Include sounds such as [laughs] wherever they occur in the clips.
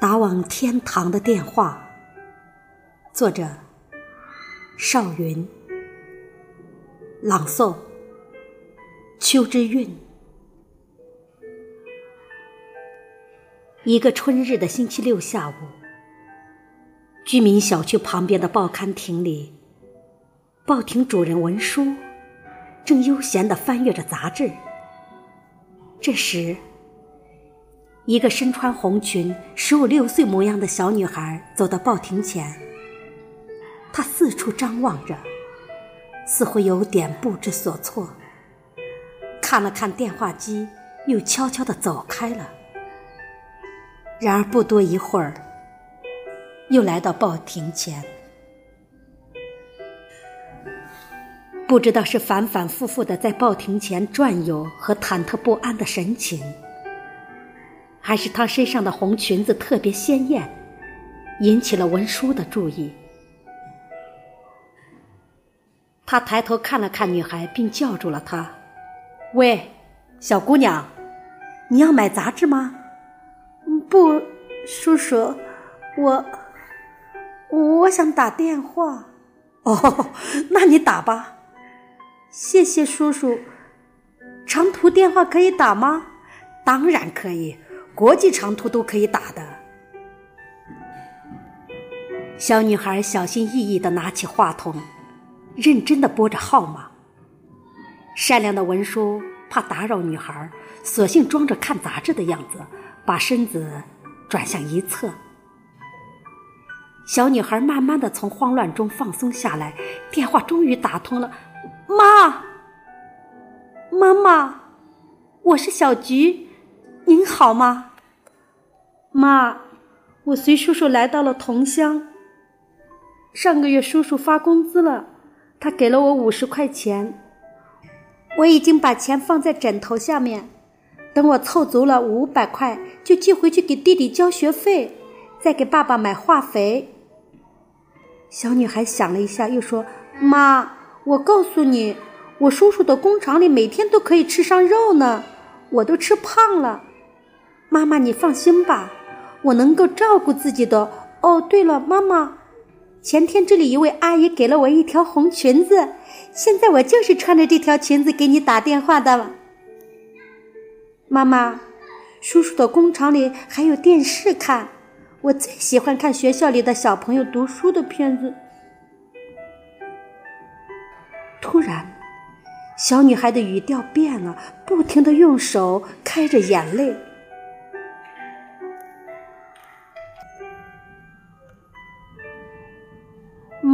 打往天堂的电话，作者：邵云，朗诵：秋之韵。一个春日的星期六下午，居民小区旁边的报刊亭里，报亭主人文书正悠闲地翻阅着杂志。这时，一个身穿红裙、十五六岁模样的小女孩走到报亭前，她四处张望着，似乎有点不知所措。看了看电话机，又悄悄地走开了。然而不多一会儿，又来到报亭前，不知道是反反复复的在报亭前转悠和忐忑不安的神情。还是她身上的红裙子特别鲜艳，引起了文书的注意。他抬头看了看女孩，并叫住了她：“喂，小姑娘，你要买杂志吗？”“不，叔叔，我我想打电话。”“哦，[laughs] 那你打吧。”“谢谢叔叔。长途电话可以打吗？”“当然可以。”国际长途都可以打的。小女孩小心翼翼地拿起话筒，认真地拨着号码。善良的文书怕打扰女孩，索性装着看杂志的样子，把身子转向一侧。小女孩慢慢地从慌乱中放松下来，电话终于打通了。妈，妈妈，我是小菊。您好吗，妈？我随叔叔来到了桐乡。上个月叔叔发工资了，他给了我五十块钱，我已经把钱放在枕头下面，等我凑足了五百块，就寄回去给弟弟交学费，再给爸爸买化肥。小女孩想了一下，又说：“妈，我告诉你，我叔叔的工厂里每天都可以吃上肉呢，我都吃胖了。”妈妈，你放心吧，我能够照顾自己的。哦，对了，妈妈，前天这里一位阿姨给了我一条红裙子，现在我就是穿着这条裙子给你打电话的。妈妈，叔叔的工厂里还有电视看，我最喜欢看学校里的小朋友读书的片子。突然，小女孩的语调变了，不停的用手开着眼泪。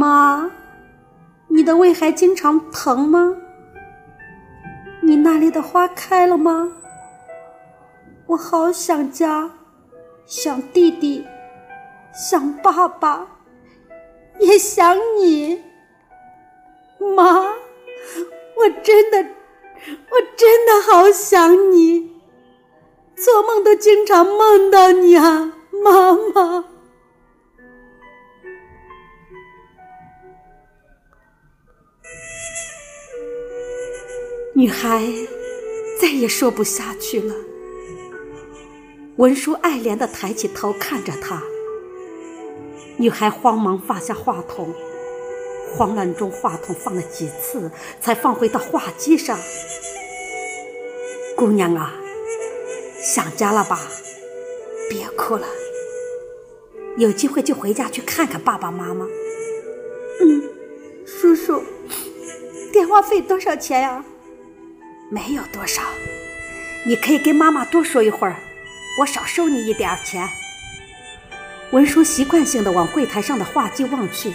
妈，你的胃还经常疼吗？你那里的花开了吗？我好想家，想弟弟，想爸爸，也想你。妈，我真的，我真的好想你，做梦都经常梦到你啊，妈妈。女孩再也说不下去了。文书爱怜的抬起头看着她，女孩慌忙放下话筒，慌乱中话筒放了几次，才放回到话机上。姑娘啊，想家了吧？别哭了，有机会就回家去看看爸爸妈妈。嗯，叔叔，电话费多少钱呀？没有多少，你可以跟妈妈多说一会儿，我少收你一点钱。文书习惯性的往柜台上的话机望去，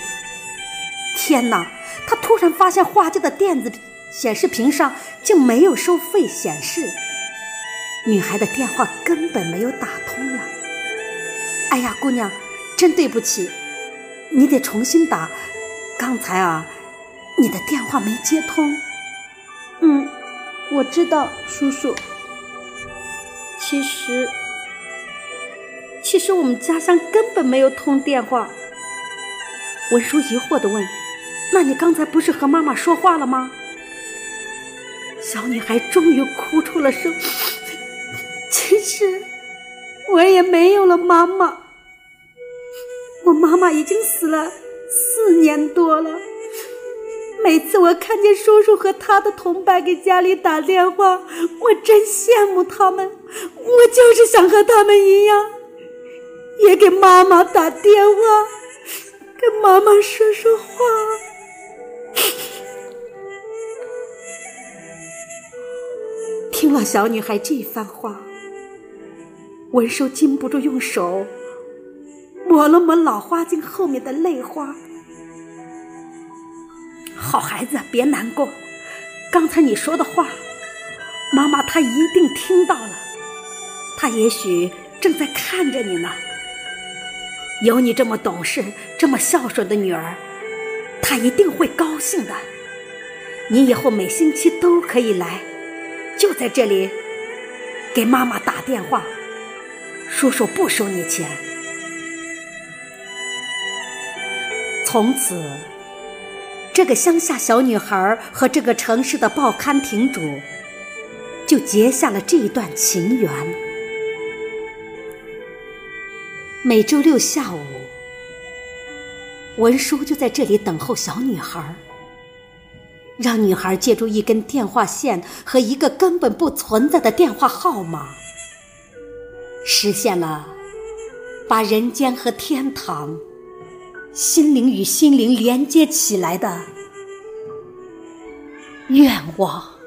天哪！他突然发现话机的电子显示屏上竟没有收费显示，女孩的电话根本没有打通呀！哎呀，姑娘，真对不起，你得重新打，刚才啊，你的电话没接通。嗯。我知道，叔叔。其实，其实我们家乡根本没有通电话。文叔疑惑的问：“那你刚才不是和妈妈说话了吗？”小女孩终于哭出了声：“ [laughs] 其实，我也没有了妈妈。我妈妈已经死了四年多了。每次我看见叔叔和他的同伴给家里打电话，我真羡慕他们。我就是想和他们一样，也给妈妈打电话，跟妈妈说说话。听了小女孩这番话，文叔禁不住用手抹了抹老花镜后面的泪花。好孩子，别难过。刚才你说的话，妈妈她一定听到了，她也许正在看着你呢。有你这么懂事、这么孝顺的女儿，她一定会高兴的。你以后每星期都可以来，就在这里给妈妈打电话。叔叔不收你钱。从此。这个乡下小女孩和这个城市的报刊亭主，就结下了这一段情缘。每周六下午，文叔就在这里等候小女孩，让女孩借助一根电话线和一个根本不存在的电话号码，实现了把人间和天堂。心灵与心灵连接起来的愿望。